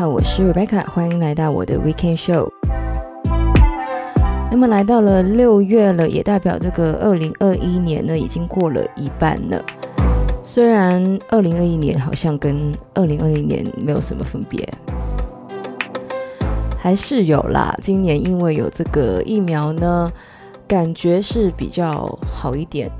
好，我是 Rebecca，欢迎来到我的 Weekend Show。那么来到了六月了，也代表这个二零二一年呢已经过了一半了。虽然二零二一年好像跟二零二零年没有什么分别，还是有啦。今年因为有这个疫苗呢，感觉是比较好一点。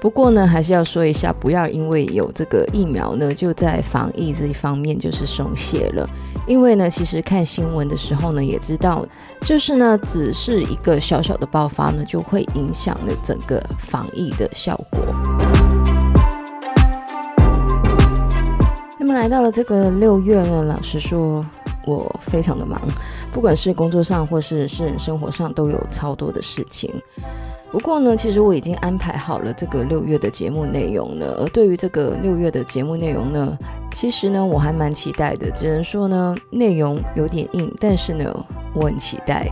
不过呢，还是要说一下，不要因为有这个疫苗呢，就在防疫这一方面就是松懈了。因为呢，其实看新闻的时候呢，也知道，就是呢，只是一个小小的爆发呢，就会影响了整个防疫的效果。那么来到了这个六月呢，老实说，我非常的忙，不管是工作上或是私人生活上，都有超多的事情。不过呢，其实我已经安排好了这个六月的节目内容了。而对于这个六月的节目内容呢，其实呢，我还蛮期待的。只能说呢，内容有点硬，但是呢，我很期待，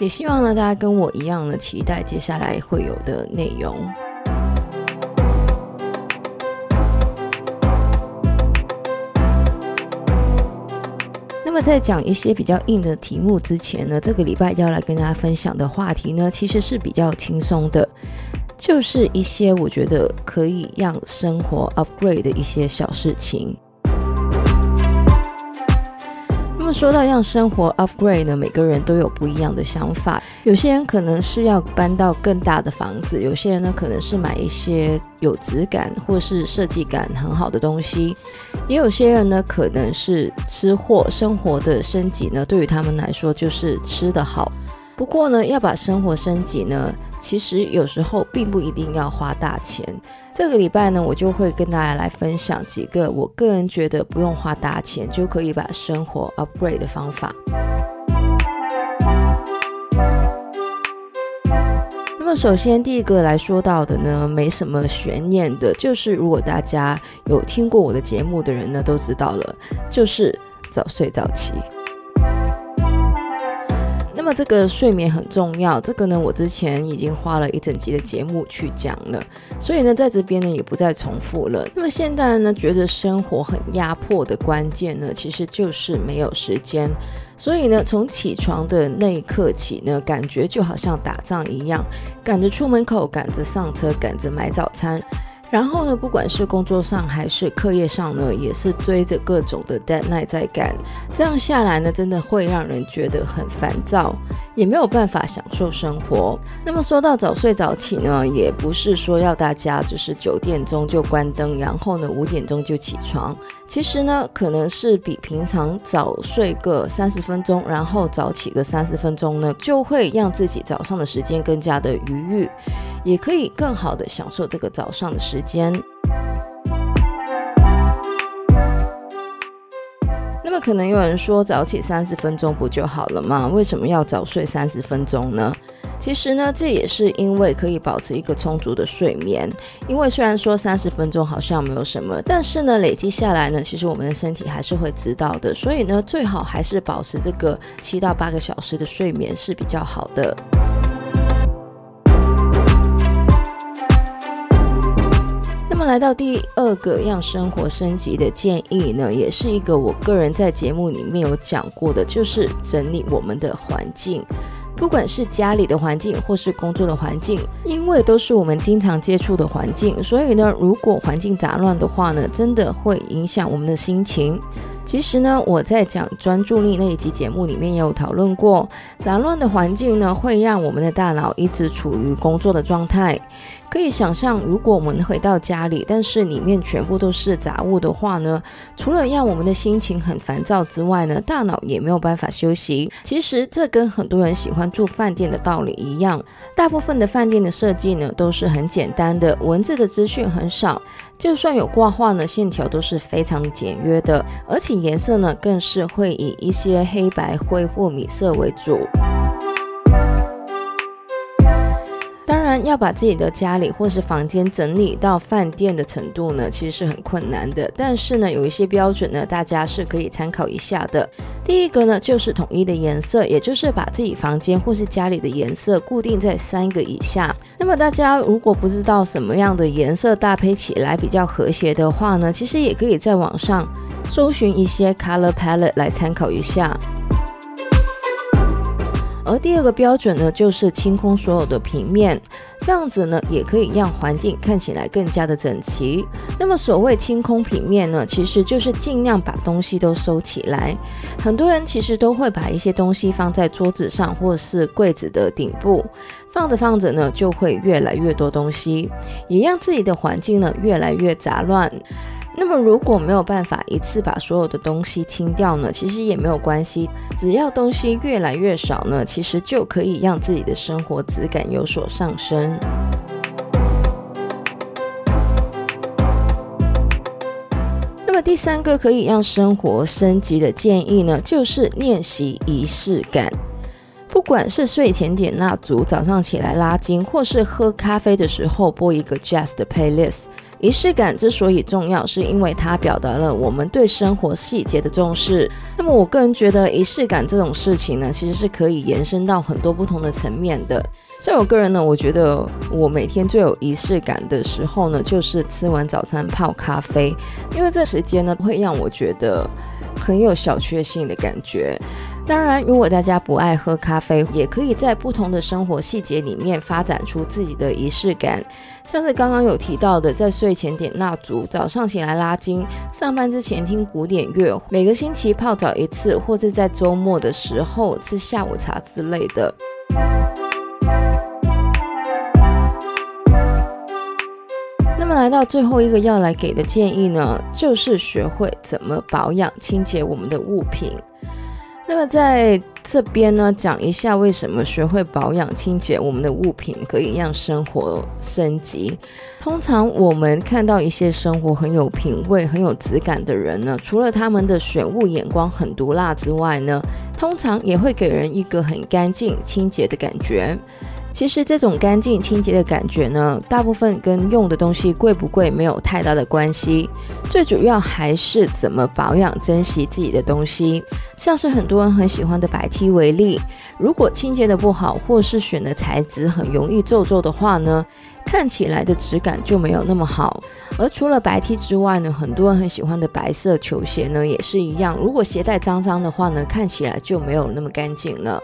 也希望呢，大家跟我一样呢期待接下来会有的内容。在讲一些比较硬的题目之前呢，这个礼拜要来跟大家分享的话题呢，其实是比较轻松的，就是一些我觉得可以让生活 upgrade 的一些小事情。说到让生活 upgrade 呢，每个人都有不一样的想法。有些人可能是要搬到更大的房子，有些人呢可能是买一些有质感或是设计感很好的东西，也有些人呢可能是吃货，生活的升级呢对于他们来说就是吃得好。不过呢，要把生活升级呢，其实有时候并不一定要花大钱。这个礼拜呢，我就会跟大家来分享几个我个人觉得不用花大钱就可以把生活 upgrade 的方法。那么，首先第一个来说到的呢，没什么悬念的，就是如果大家有听过我的节目的人呢，都知道了，就是早睡早起。这个睡眠很重要，这个呢，我之前已经花了一整集的节目去讲了，所以呢，在这边呢也不再重复了。那么现代人呢，觉得生活很压迫的关键呢，其实就是没有时间。所以呢，从起床的那一刻起呢，感觉就好像打仗一样，赶着出门口，赶着上车，赶着买早餐。然后呢，不管是工作上还是课业上呢，也是追着各种的 deadline 在赶。这样下来呢，真的会让人觉得很烦躁，也没有办法享受生活。那么说到早睡早起呢，也不是说要大家就是九点钟就关灯，然后呢五点钟就起床。其实呢，可能是比平常早睡个三十分钟，然后早起个三十分钟呢，就会让自己早上的时间更加的愉悦。也可以更好的享受这个早上的时间。那么可能有人说，早起三十分钟不就好了吗？为什么要早睡三十分钟呢？其实呢，这也是因为可以保持一个充足的睡眠。因为虽然说三十分钟好像没有什么，但是呢，累积下来呢，其实我们的身体还是会知道的。所以呢，最好还是保持这个七到八个小时的睡眠是比较好的。来到第二个让生活升级的建议呢，也是一个我个人在节目里面有讲过的，就是整理我们的环境，不管是家里的环境或是工作的环境，因为都是我们经常接触的环境，所以呢，如果环境杂乱的话呢，真的会影响我们的心情。其实呢，我在讲专注力那一集节目里面也有讨论过，杂乱的环境呢，会让我们的大脑一直处于工作的状态。可以想象，如果我们回到家里，但是里面全部都是杂物的话呢，除了让我们的心情很烦躁之外呢，大脑也没有办法休息。其实这跟很多人喜欢住饭店的道理一样，大部分的饭店的设计呢都是很简单的，文字的资讯很少，就算有挂画呢，线条都是非常简约的，而且颜色呢更是会以一些黑白灰或米色为主。当然要把自己的家里或是房间整理到饭店的程度呢，其实是很困难的。但是呢，有一些标准呢，大家是可以参考一下的。第一个呢，就是统一的颜色，也就是把自己房间或是家里的颜色固定在三个以下。那么大家如果不知道什么样的颜色搭配起来比较和谐的话呢，其实也可以在网上搜寻一些 color palette 来参考一下。而第二个标准呢，就是清空所有的平面，这样子呢，也可以让环境看起来更加的整齐。那么所谓清空平面呢，其实就是尽量把东西都收起来。很多人其实都会把一些东西放在桌子上，或是柜子的顶部，放着放着呢，就会越来越多东西，也让自己的环境呢越来越杂乱。那么如果没有办法一次把所有的东西清掉呢，其实也没有关系，只要东西越来越少呢，其实就可以让自己的生活质感有所上升。那么第三个可以让生活升级的建议呢，就是练习仪式感。不管是睡前点蜡烛，早上起来拉筋，或是喝咖啡的时候播一个 jazz 的 playlist。仪式感之所以重要，是因为它表达了我们对生活细节的重视。那么，我个人觉得仪式感这种事情呢，其实是可以延伸到很多不同的层面的。像我个人呢，我觉得我每天最有仪式感的时候呢，就是吃完早餐泡咖啡，因为这时间呢，会让我觉得很有小确幸的感觉。当然，如果大家不爱喝咖啡，也可以在不同的生活细节里面发展出自己的仪式感。像是刚刚有提到的，在睡前点蜡烛，早上起来拉筋，上班之前听古典乐，每个星期泡澡一次，或是在周末的时候吃下午茶之类的。那么来到最后一个要来给的建议呢，就是学会怎么保养、清洁我们的物品。那么在这边呢，讲一下为什么学会保养清洁我们的物品可以让生活升级。通常我们看到一些生活很有品味、很有质感的人呢，除了他们的选物眼光很毒辣之外呢，通常也会给人一个很干净、清洁的感觉。其实这种干净清洁的感觉呢，大部分跟用的东西贵不贵没有太大的关系，最主要还是怎么保养、珍惜自己的东西。像是很多人很喜欢的白 T 为例，如果清洁的不好，或是选的材质很容易皱皱的话呢，看起来的质感就没有那么好。而除了白 T 之外呢，很多人很喜欢的白色球鞋呢，也是一样，如果鞋带脏脏的话呢，看起来就没有那么干净了。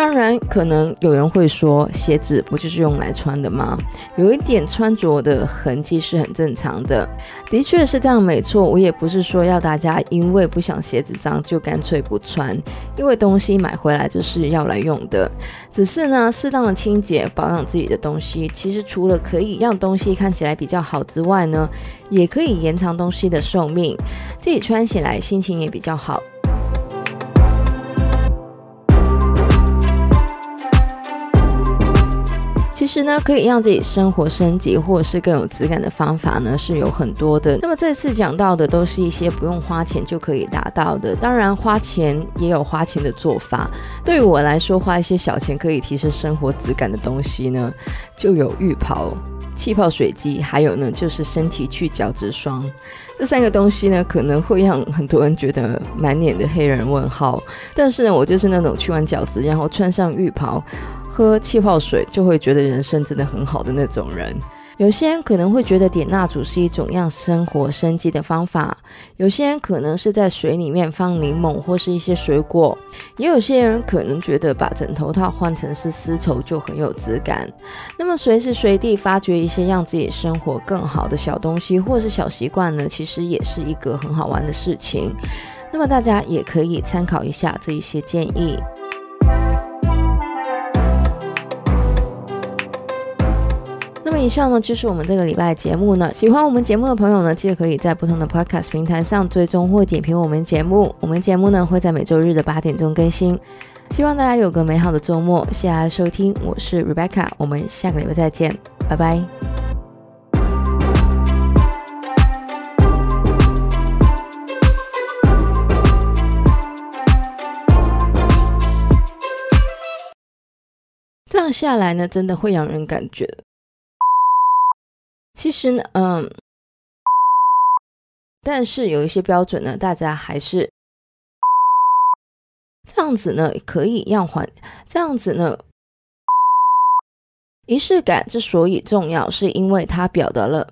当然，可能有人会说，鞋子不就是用来穿的吗？有一点穿着的痕迹是很正常的，的确是这样，没错。我也不是说要大家因为不想鞋子脏就干脆不穿，因为东西买回来就是要来用的。只是呢，适当的清洁保养自己的东西，其实除了可以让东西看起来比较好之外呢，也可以延长东西的寿命，自己穿起来心情也比较好。其实呢，可以让自己生活升级或者是更有质感的方法呢，是有很多的。那么这次讲到的都是一些不用花钱就可以达到的。当然，花钱也有花钱的做法。对于我来说，花一些小钱可以提升生活质感的东西呢，就有浴袍、气泡水机，还有呢就是身体去角质霜。这三个东西呢，可能会让很多人觉得满脸的黑人问号。但是呢，我就是那种去完角质，然后穿上浴袍。喝气泡水就会觉得人生真的很好的那种人。有些人可能会觉得点蜡烛是一种让生活升级的方法，有些人可能是在水里面放柠檬或是一些水果，也有些人可能觉得把枕头套换成是丝绸就很有质感。那么随时随地发掘一些让自己生活更好的小东西或是小习惯呢，其实也是一个很好玩的事情。那么大家也可以参考一下这一些建议。以上呢，就是我们这个礼拜的节目呢。喜欢我们节目的朋友呢，记得可以在不同的 Podcast 平台上追踪或点评我们节目。我们节目呢会在每周日的八点钟更新。希望大家有个美好的周末，谢谢大家收听，我是 Rebecca，我们下个礼拜再见，拜拜。这样下来呢，真的会让人感觉。其实呢，嗯，但是有一些标准呢，大家还是这样子呢，可以让环这样子呢，仪式感之所以重要，是因为它表达了